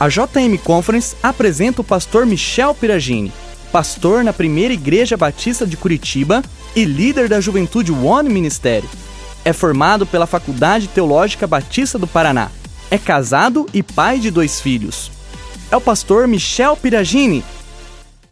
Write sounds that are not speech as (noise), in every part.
A JM Conference apresenta o pastor Michel Piragini, pastor na primeira Igreja Batista de Curitiba e líder da Juventude One Ministério. É formado pela Faculdade Teológica Batista do Paraná. É casado e pai de dois filhos. É o pastor Michel Piragini.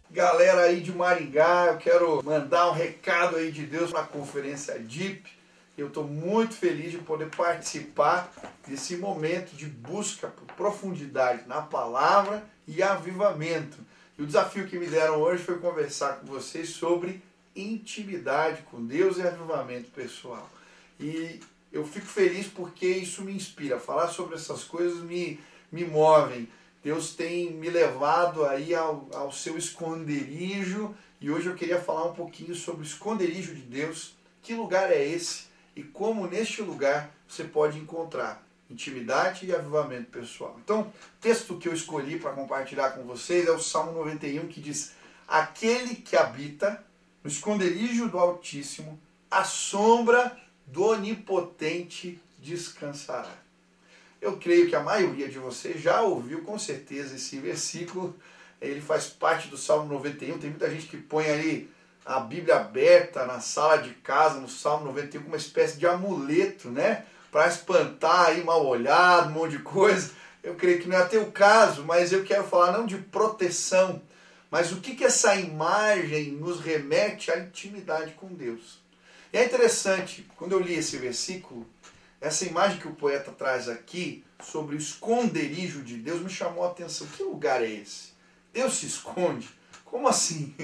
Galera aí de Maringá, eu quero mandar um recado aí de Deus na conferência DIP eu estou muito feliz de poder participar desse momento de busca por profundidade na palavra e avivamento. E o desafio que me deram hoje foi conversar com vocês sobre intimidade com Deus e avivamento pessoal. E eu fico feliz porque isso me inspira. Falar sobre essas coisas me, me movem. Deus tem me levado aí ao, ao seu esconderijo e hoje eu queria falar um pouquinho sobre o esconderijo de Deus. Que lugar é esse? E como neste lugar você pode encontrar intimidade e avivamento pessoal. Então, texto que eu escolhi para compartilhar com vocês é o Salmo 91 que diz: Aquele que habita no esconderijo do Altíssimo, a sombra do Onipotente descansará. Eu creio que a maioria de vocês já ouviu com certeza esse versículo. Ele faz parte do Salmo 91. Tem muita gente que põe ali a Bíblia aberta na sala de casa, no Salmo 91, como uma espécie de amuleto, né? Para espantar aí mal olhado, um monte de coisa. Eu creio que não é até o caso, mas eu quero falar não de proteção, mas o que, que essa imagem nos remete à intimidade com Deus. E é interessante, quando eu li esse versículo, essa imagem que o poeta traz aqui sobre o esconderijo de Deus me chamou a atenção. Que lugar é esse? Deus se esconde? Como assim?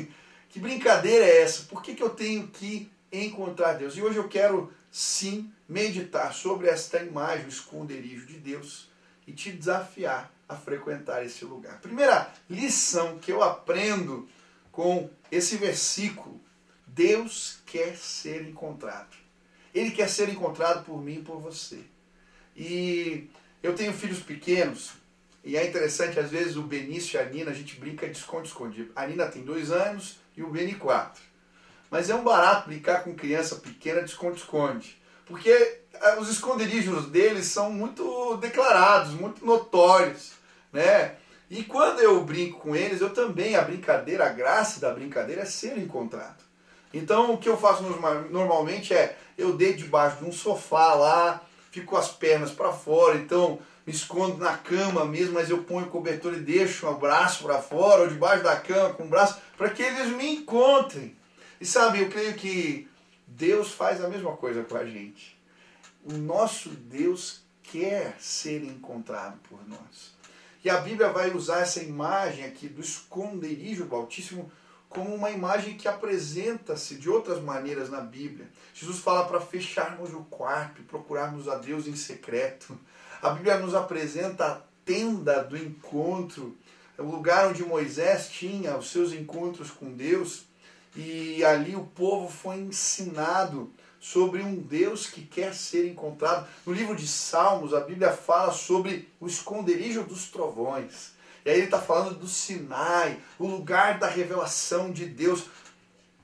Que brincadeira é essa? Por que, que eu tenho que encontrar Deus? E hoje eu quero sim meditar sobre esta imagem, o esconderijo de Deus, e te desafiar a frequentar esse lugar. Primeira lição que eu aprendo com esse versículo: Deus quer ser encontrado. Ele quer ser encontrado por mim e por você. E eu tenho filhos pequenos, e é interessante, às vezes, o Benício e a Nina, a gente brinca de esconde-esconde. A Nina tem dois anos e o BN4. Mas é um barato brincar com criança pequena de esconde-esconde. Porque eh, os esconderijos deles são muito declarados, muito notórios. Né? E quando eu brinco com eles, eu também, a brincadeira, a graça da brincadeira é ser encontrado. Então o que eu faço normalmente é, eu deito debaixo de um sofá lá, fico com as pernas para fora, então me escondo na cama mesmo, mas eu ponho o cobertor e deixo o braço para fora, ou debaixo da cama com o braço, para que eles me encontrem. E sabe, eu creio que Deus faz a mesma coisa com a gente. O nosso Deus quer ser encontrado por nós. E a Bíblia vai usar essa imagem aqui do esconderijo do Altíssimo como uma imagem que apresenta-se de outras maneiras na Bíblia. Jesus fala para fecharmos o quarto e procurarmos a Deus em secreto. A Bíblia nos apresenta a tenda do encontro, o lugar onde Moisés tinha os seus encontros com Deus, e ali o povo foi ensinado sobre um Deus que quer ser encontrado. No livro de Salmos, a Bíblia fala sobre o esconderijo dos trovões. E aí ele está falando do Sinai, o lugar da revelação de Deus.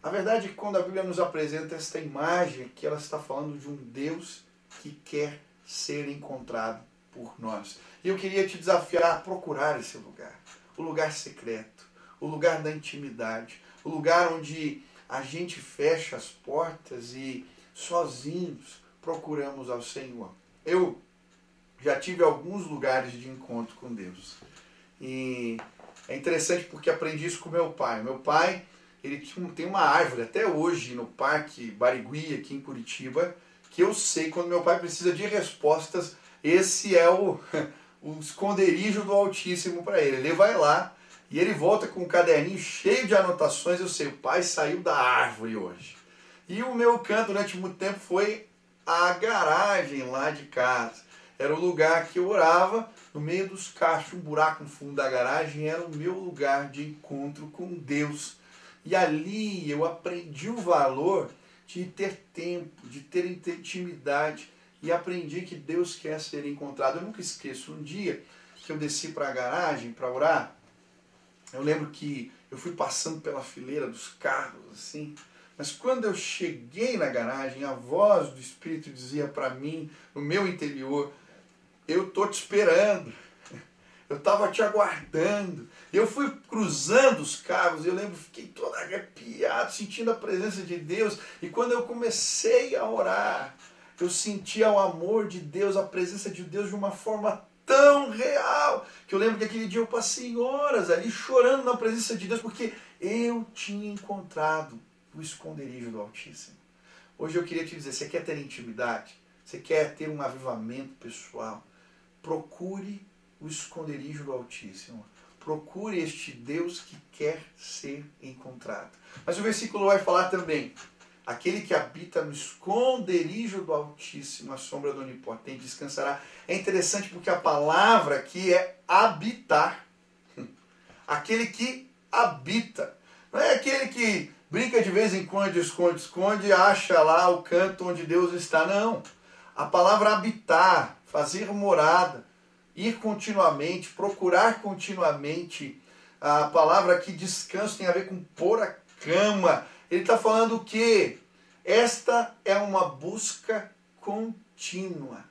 A verdade é que quando a Bíblia nos apresenta esta imagem, que ela está falando de um Deus que quer ser encontrado por nós. E eu queria te desafiar a procurar esse lugar, o lugar secreto, o lugar da intimidade, o lugar onde a gente fecha as portas e sozinhos procuramos ao Senhor. Eu já tive alguns lugares de encontro com Deus. E é interessante porque aprendi isso com meu pai. Meu pai, ele tem uma árvore até hoje no Parque Barigui, aqui em Curitiba, que eu sei quando meu pai precisa de respostas esse é o, o (laughs) esconderijo do Altíssimo para ele. Ele vai lá e ele volta com um caderninho cheio de anotações. Eu sei, o pai saiu da árvore hoje. E o meu canto durante muito tempo foi a garagem lá de casa. Era o lugar que eu orava, no meio dos cachos, um buraco no fundo da garagem, era o meu lugar de encontro com Deus. E ali eu aprendi o valor de ter tempo, de ter intimidade e aprendi que Deus quer ser encontrado. Eu nunca esqueço um dia que eu desci para a garagem para orar. Eu lembro que eu fui passando pela fileira dos carros assim, mas quando eu cheguei na garagem, a voz do Espírito dizia para mim, no meu interior, eu tô te esperando. eu estava te aguardando. Eu fui cruzando os carros, eu lembro, fiquei todo arrepiado, sentindo a presença de Deus. E quando eu comecei a orar, eu sentia o amor de Deus, a presença de Deus de uma forma tão real, que eu lembro que aquele dia eu passei horas ali chorando na presença de Deus, porque eu tinha encontrado o esconderijo do Altíssimo. Hoje eu queria te dizer, você quer ter intimidade? Você quer ter um avivamento pessoal? Procure o esconderijo do Altíssimo. Procure este Deus que quer ser encontrado. Mas o versículo vai falar também: aquele que habita no esconderijo do Altíssimo, a sombra do Onipotente, descansará. É interessante porque a palavra aqui é habitar. (laughs) Aquele que habita. Não é aquele que brinca de vez em quando, esconde, esconde acha lá o canto onde Deus está. Não. A palavra habitar, fazer morada, ir continuamente, procurar continuamente. A palavra aqui descanso tem a ver com pôr a cama. Ele está falando que esta é uma busca contínua.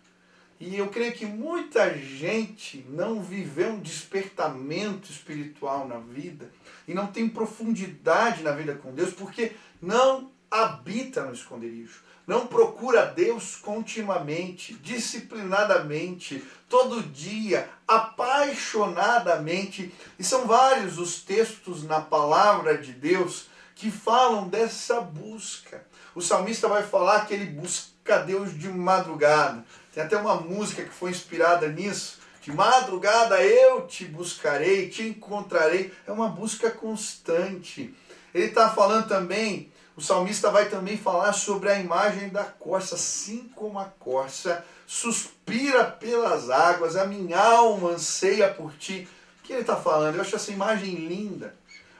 E eu creio que muita gente não viveu um despertamento espiritual na vida e não tem profundidade na vida com Deus porque não habita no esconderijo não procura Deus continuamente, disciplinadamente, todo dia, apaixonadamente. E são vários os textos na palavra de Deus que falam dessa busca. O salmista vai falar que ele busca Deus de madrugada. Tem até uma música que foi inspirada nisso. De madrugada eu te buscarei, te encontrarei. É uma busca constante. Ele está falando também o salmista vai também falar sobre a imagem da corça, assim como a corça suspira pelas águas, a minha alma anseia por ti. O que ele está falando? Eu acho essa imagem linda.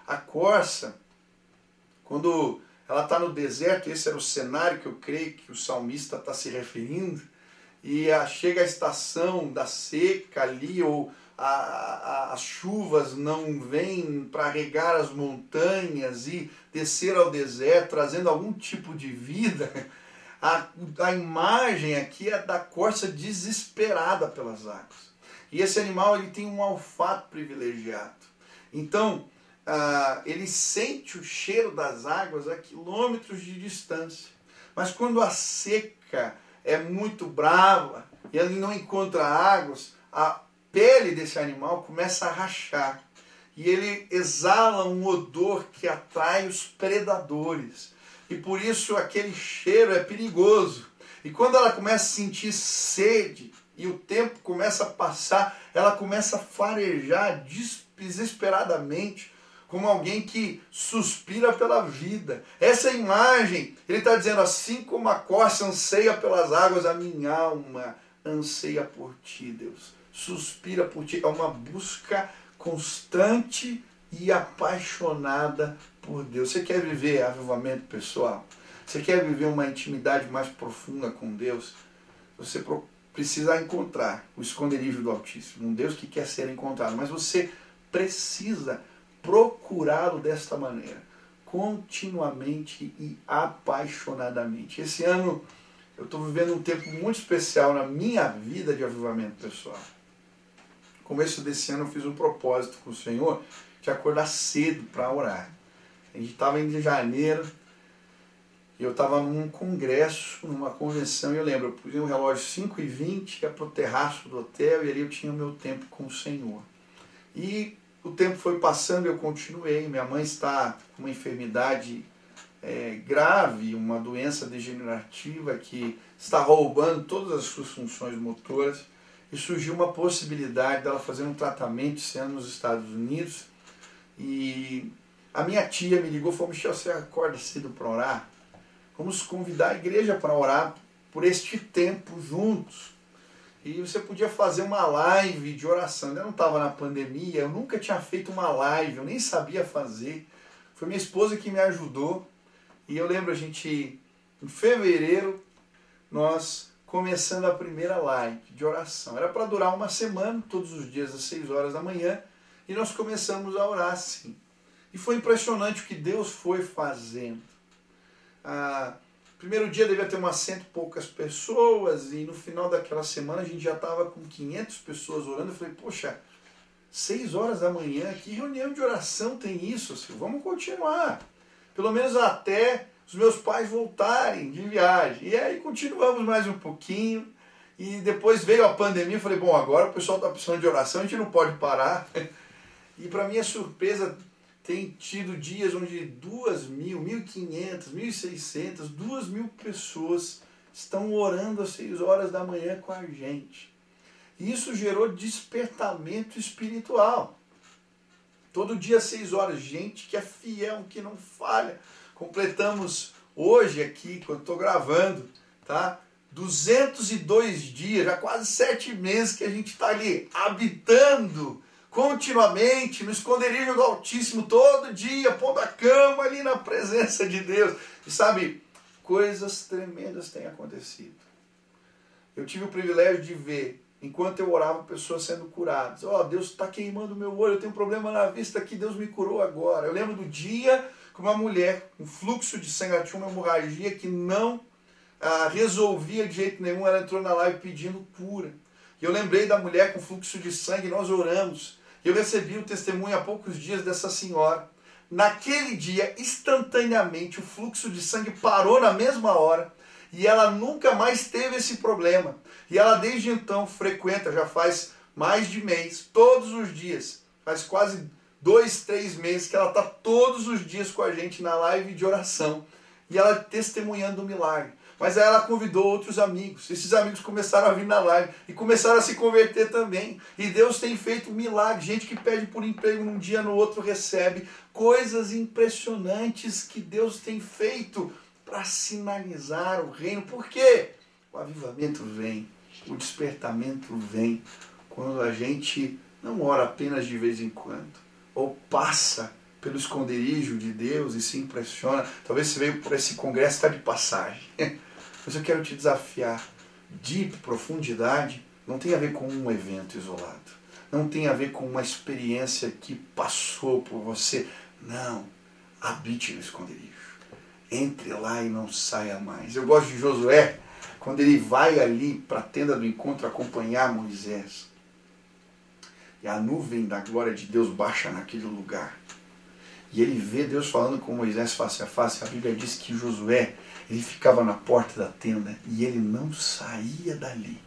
A corça, quando ela está no deserto, esse era o cenário que eu creio que o salmista está se referindo, e chega a estação da seca ali, ou a, a, as chuvas não vêm para regar as montanhas e descer ao deserto, trazendo algum tipo de vida, (laughs) a, a imagem aqui é da corça desesperada pelas águas. E esse animal ele tem um olfato privilegiado. Então, ah, ele sente o cheiro das águas a quilômetros de distância. Mas quando a seca é muito brava e ele não encontra águas, a, pele desse animal começa a rachar e ele exala um odor que atrai os predadores. E por isso aquele cheiro é perigoso. E quando ela começa a sentir sede e o tempo começa a passar, ela começa a farejar desesperadamente, como alguém que suspira pela vida. Essa imagem, ele está dizendo assim como a corça anseia pelas águas, a minha alma anseia por ti, Deus suspira por ti. É uma busca constante e apaixonada por Deus. Você quer viver avivamento pessoal? Você quer viver uma intimidade mais profunda com Deus? Você precisa encontrar o esconderijo do Altíssimo, um Deus que quer ser encontrado, mas você precisa procurá-lo desta maneira, continuamente e apaixonadamente. Esse ano eu estou vivendo um tempo muito especial na minha vida de avivamento pessoal começo desse ano eu fiz um propósito com o Senhor de acordar cedo para orar. A gente estava em janeiro e eu estava num congresso, numa convenção, e eu lembro, eu pus um relógio 5 e 20 ia para o terraço do hotel e ali eu tinha o meu tempo com o Senhor. E o tempo foi passando eu continuei. Minha mãe está com uma enfermidade é, grave, uma doença degenerativa que está roubando todas as suas funções motoras e surgiu uma possibilidade dela fazer um tratamento sendo nos Estados Unidos. E a minha tia me ligou e falou: Michel, você acorda cedo para orar? Vamos convidar a igreja para orar por este tempo juntos. E você podia fazer uma live de oração. Eu não estava na pandemia, eu nunca tinha feito uma live, eu nem sabia fazer. Foi minha esposa que me ajudou. E eu lembro a gente, em fevereiro, nós começando a primeira live de oração. Era para durar uma semana, todos os dias às 6 horas da manhã, e nós começamos a orar assim. E foi impressionante o que Deus foi fazendo. Ah, primeiro dia devia ter umas cento e poucas pessoas, e no final daquela semana a gente já estava com 500 pessoas orando. Eu falei, poxa, Seis horas da manhã, que reunião de oração tem isso, Silvio? Vamos continuar. Pelo menos até os meus pais voltarem de viagem. E aí continuamos mais um pouquinho. E depois veio a pandemia, eu falei, bom, agora o pessoal está precisando de oração, a gente não pode parar. (laughs) E para minha surpresa, tem tido dias onde duas mil, mil quinhentas, mil e seiscentas, duas mil pessoas estão orando às seis horas da manhã com a gente. E isso gerou despertamento espiritual. Todo dia às seis horas, gente que é fiel, que não falha. Completamos hoje aqui, quando estou gravando, tá? 202 dias, já quase sete meses que a gente está ali habitando continuamente no esconderijo do Altíssimo, todo dia, pondo a cama ali na presença de Deus. E sabe, coisas tremendas têm acontecido. Eu tive o privilégio de ver, enquanto eu orava, pessoas sendo curadas. Ó, oh, Deus está queimando meu olho, eu tenho um problema na vista aqui, Deus me curou agora. Eu lembro do dia que uma mulher, um fluxo de sangue, ela tinha uma hemorragia que não ah, resolvia de jeito nenhum, ela entrou na live pedindo cura. E eu lembrei da mulher com fluxo de sangue, nós oramos. Eu recebi o testemunho há poucos dias dessa senhora. Naquele dia, instantaneamente, o fluxo de sangue parou na mesma hora e ela nunca mais teve esse problema. E ela desde então frequenta, já faz mais de mês, todos os dias, faz quase dois, três meses que ela está todos os dias com a gente na live de oração e ela testemunhando o milagre. Mas aí ela convidou outros amigos. Esses amigos começaram a vir na live e começaram a se converter também. E Deus tem feito milagres. Gente que pede por emprego num dia, no outro recebe. Coisas impressionantes que Deus tem feito para sinalizar o reino. Por quê? O avivamento vem, o despertamento vem quando a gente não ora apenas de vez em quando, ou passa pelo esconderijo de Deus e se impressiona. Talvez você veio por esse congresso está de passagem. (laughs) Mas eu quero te desafiar. Deep, profundidade, não tem a ver com um evento isolado. Não tem a ver com uma experiência que passou por você. Não. Habite no esconderijo. Entre lá e não saia mais. Eu gosto de Josué, quando ele vai ali para a tenda do encontro acompanhar Moisés. E a nuvem da glória de Deus baixa naquele lugar. E ele vê Deus falando com Moisés face a face. A Bíblia diz que Josué ele ficava na porta da tenda e ele não saía dali.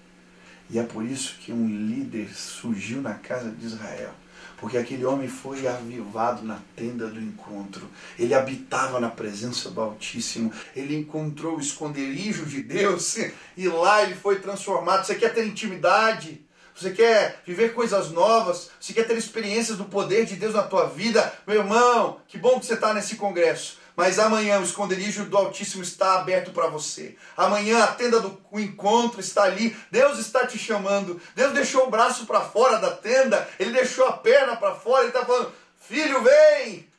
E é por isso que um líder surgiu na casa de Israel. Porque aquele homem foi avivado na tenda do encontro. Ele habitava na presença do Altíssimo. Ele encontrou o esconderijo de Deus (laughs) e lá ele foi transformado. Você quer ter intimidade? Você quer viver coisas novas? Você quer ter experiências do poder de Deus na tua vida? Meu irmão, que bom que você está nesse congresso. Mas amanhã o esconderijo do Altíssimo está aberto para você. Amanhã a tenda do encontro está ali. Deus está te chamando. Deus deixou o braço para fora da tenda. Ele deixou a perna para fora. Ele está falando: Filho, vem!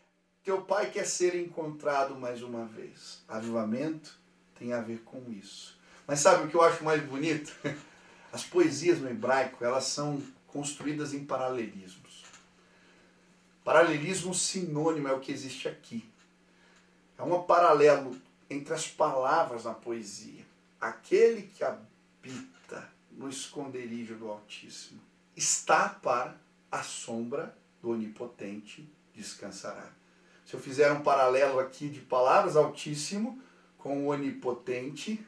Teu pai quer ser encontrado mais uma vez. Avivamento tem a ver com isso. Mas sabe o que eu acho mais bonito? (laughs) As poesias no hebraico, elas são construídas em paralelismos. Paralelismo sinônimo é o que existe aqui. É um paralelo entre as palavras na poesia. Aquele que habita no esconderijo do Altíssimo está para a sombra do Onipotente descansará. Se eu fizer um paralelo aqui de palavras Altíssimo com o Onipotente,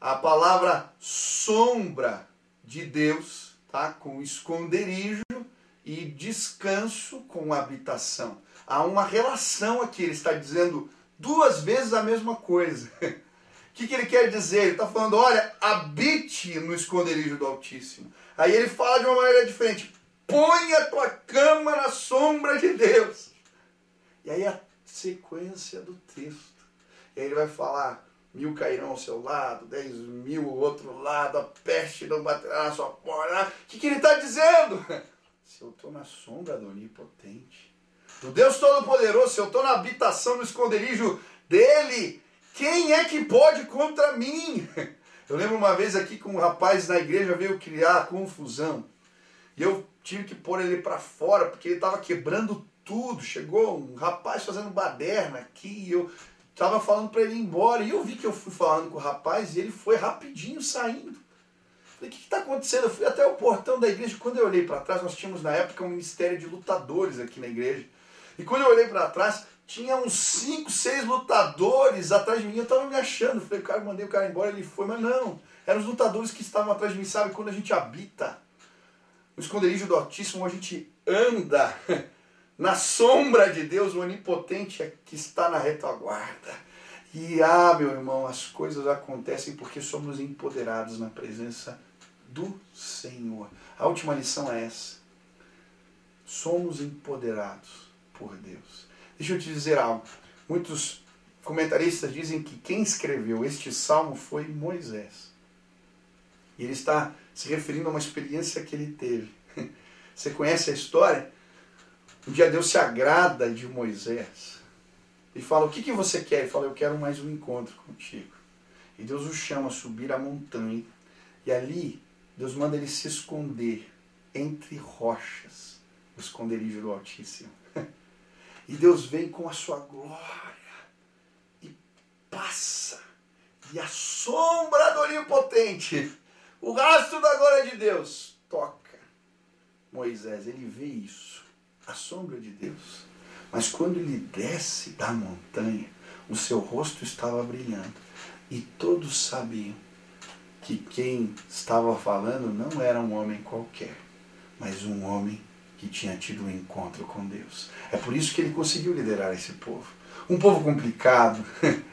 a palavra sombra de Deus, tá? com esconderijo e descanso com habitação. Há uma relação aqui, ele está dizendo duas vezes a mesma coisa. (laughs) O que, que ele quer dizer? Ele está falando, olha, habite no esconderijo do Altíssimo. Aí ele fala de uma maneira diferente, põe a tua cama na sombra de Deus. E aí a sequência do texto. E aí ele vai falar, mil cairão ao seu lado, dez mil ao outro lado, a peste não baterá na sua porta. O que, que ele está dizendo? (laughs) Se eu estou na sombra do Onipotente, do Deus Todo-Poderoso, se eu estou na habitação, no esconderijo dele, quem é que pode contra mim? (laughs) Eu lembro uma vez aqui que um rapaz na igreja veio criar confusão. E eu tive que pôr ele para fora, porque ele estava quebrando tudo. Chegou um rapaz fazendo baderna aqui, e eu estava falando para ele ir embora. E eu vi que eu fui falando com o rapaz e ele foi rapidinho saindo. Falei, o que está acontecendo? Eu fui até o portão da igreja. Quando eu olhei para trás, nós tínhamos na época um ministério de lutadores aqui na igreja. E quando eu olhei para trás, tinha uns 5, 6 lutadores atrás de mim. Eu estava me achando. Falei, cara, mandei o cara embora, ele foi. Mas não, eram os lutadores que estavam atrás de mim. Sabe, quando a gente habita o esconderijo do Altíssimo, a gente anda (laughs) na sombra de Deus, o onipotente é que está na retaguarda. E ah, meu irmão, as coisas acontecem porque somos empoderados na presença do Senhor. A última lição é essa. Somos empoderados por Deus. Deixa eu te dizer algo. Muitos comentaristas dizem que quem escreveu este salmo foi Moisés. E ele está se referindo a uma experiência que ele teve. (laughs) Você conhece a história? Um dia Deus se agrada de Moisés e fala: O que, que você quer? Ele fala: Eu quero mais um encontro contigo. E Deus o chama a subir a montanha. E ali, Deus manda ele se esconder entre rochas, o esconderijo do Altíssimo. (laughs) E Deus vem com a sua glória e passa. E a sombra do Onipotente, o rastro da glória de Deus, toca Moisés. Ele vê isso, a sombra de Deus. Mas quando ele desce da montanha, o seu rosto estava brilhando. E todos sabiam que quem estava falando não era um homem qualquer, mas um homem que tinha tido um encontro com Deus. É por isso que ele conseguiu liderar esse povo. Um povo complicado, (laughs)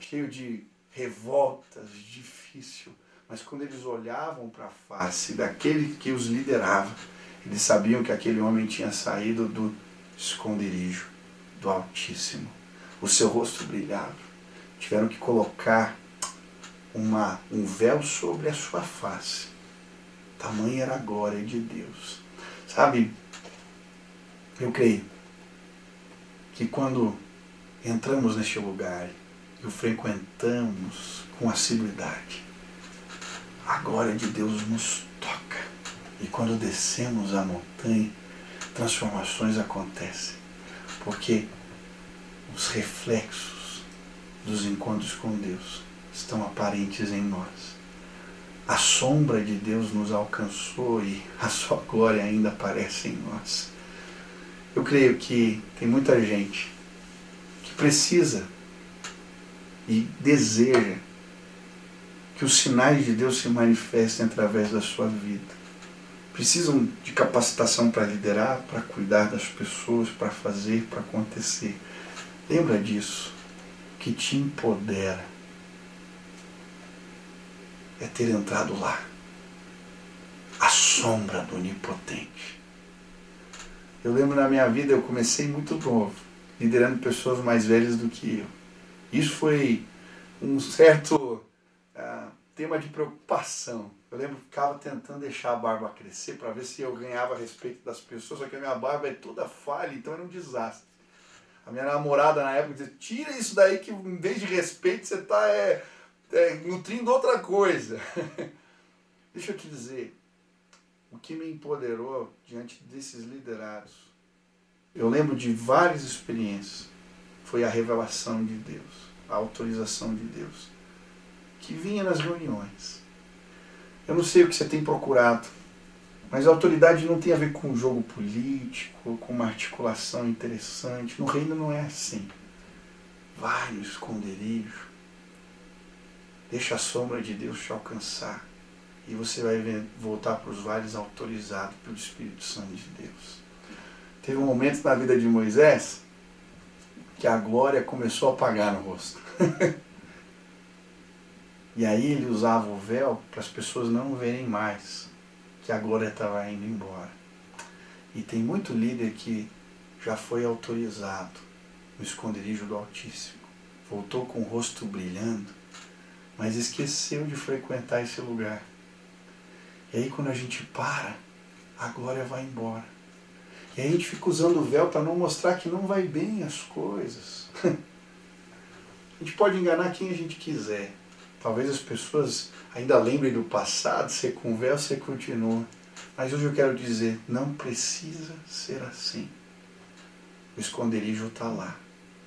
cheio de revoltas, difícil. Mas quando eles olhavam para a face daquele que os liderava, eles sabiam que aquele homem tinha saído do esconderijo do Altíssimo. O seu rosto brilhava. Tiveram que colocar uma, um véu sobre a sua face. Tamanha era a glória de Deus. Sabe, eu creio que quando entramos neste lugar e o frequentamos com assiduidade, a glória de Deus nos toca. E quando descemos a montanha, transformações acontecem. Porque os reflexos dos encontros com Deus estão aparentes em nós. A sombra de Deus nos alcançou e a sua glória ainda aparece em nós. Eu creio que tem muita gente que precisa e deseja que os sinais de Deus se manifestem através da sua vida precisam de capacitação para liderar, para cuidar das pessoas, para fazer, para acontecer. Lembra disso. que te empodera é ter entrado lá. A sombra do onipotente. Eu lembro na minha vida, eu comecei muito novo, liderando pessoas mais velhas do que eu. Isso foi um certo uh, tema de preocupação eu lembro que ficava tentando deixar a barba crescer para ver se eu ganhava respeito das pessoas, só que a minha barba é toda falha, então era um desastre. A minha namorada na época dizia, tira isso daí que em vez de respeito você está é, é, nutrindo outra coisa. (laughs) Deixa eu te dizer, o que me empoderou diante desses liderados, eu lembro de várias experiências, foi a revelação de Deus, a autorização de Deus, que vinha nas reuniões eu não sei o que você tem procurado, mas a autoridade não tem a ver com um jogo político, com uma articulação interessante. No reino não é assim. Vai no esconderijo, deixa a sombra de Deus te alcançar e você vai voltar para os vales autorizados pelo Espírito Santo de Deus. Teve um momento na vida de Moisés que a glória começou a apagar no rosto. (laughs) E aí ele usava o véu para as pessoas não verem mais que a glória estava indo embora. E tem muito líder que já foi autorizado no esconderijo do Altíssimo. Voltou com o rosto brilhando, mas esqueceu de frequentar esse lugar. E aí quando a gente para, a glória vai embora. E aí a gente fica usando o véu para não mostrar que não vai bem as coisas. (laughs) a gente pode enganar quem a gente quiser. Talvez as pessoas ainda lembrem do passado, você conversa e continua. Mas hoje eu quero dizer, não precisa ser assim. O esconderijo está lá,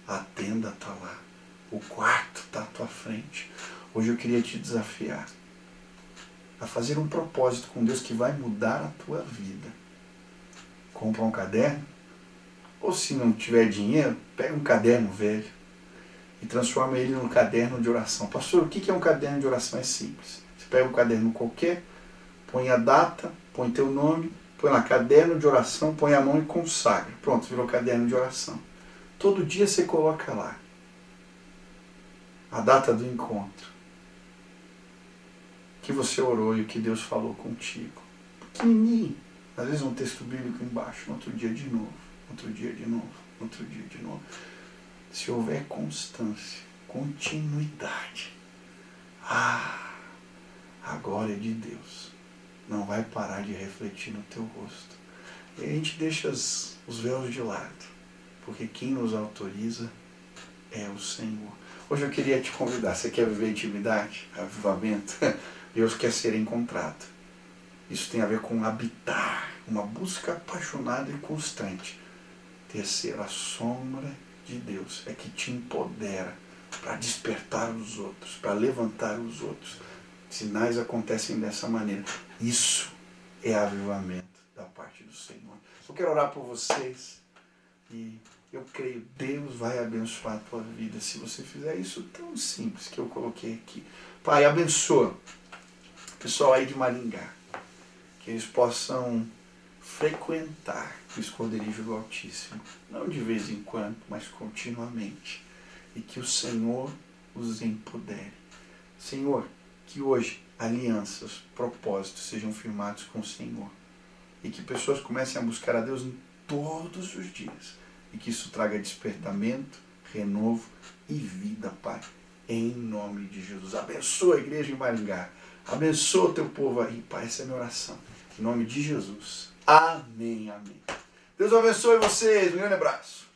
a tenda está lá, o quarto está à tua frente. Hoje eu queria te desafiar a fazer um propósito com Deus que vai mudar a tua vida. Compra um caderno, ou se não tiver dinheiro, pega um caderno velho e transforma ele num caderno de oração. Pastor, o que é um caderno de oração? É simples. Você pega um caderno qualquer, põe a data, põe teu nome, põe lá caderno de oração, põe a mão e consagra. Pronto, virou caderno de oração. Todo dia você coloca lá a data do encontro que você orou e o que Deus falou contigo. Pequenininho. Às vezes um texto bíblico embaixo, outro dia de novo, outro dia de novo, outro dia de novo. Se houver constância, continuidade, ah, a glória de Deus não vai parar de refletir no teu rosto. E a gente deixa os, os véus de lado, porque quem nos autoriza é o Senhor. Hoje eu queria te convidar, você quer viver intimidade, avivamento? (laughs) Deus quer ser encontrado. Isso tem a ver com habitar, uma busca apaixonada e constante. Terceiro, a sombra de Deus é que te empodera para despertar os outros, para levantar os outros. Sinais acontecem dessa maneira. Isso é avivamento da parte do Senhor. Eu quero orar por vocês e eu creio Deus vai abençoar a tua vida se você fizer isso tão simples que eu coloquei aqui. Pai, abençoa pessoal aí de Maringá, que eles possam frequentar o esconderijo do Altíssimo, não de vez em quando, mas continuamente, e que o Senhor os empodere. Senhor, que hoje alianças, propósitos sejam firmados com o Senhor e que pessoas comecem a buscar a Deus em todos os dias e que isso traga despertamento, renovo e vida, Pai. Em nome de Jesus. Abençoa a igreja em Maringá. Abençoa o teu povo aí, Pai. Essa é a minha oração. Em nome de Jesus. Amém, amém. Deus abençoe vocês. Um grande abraço.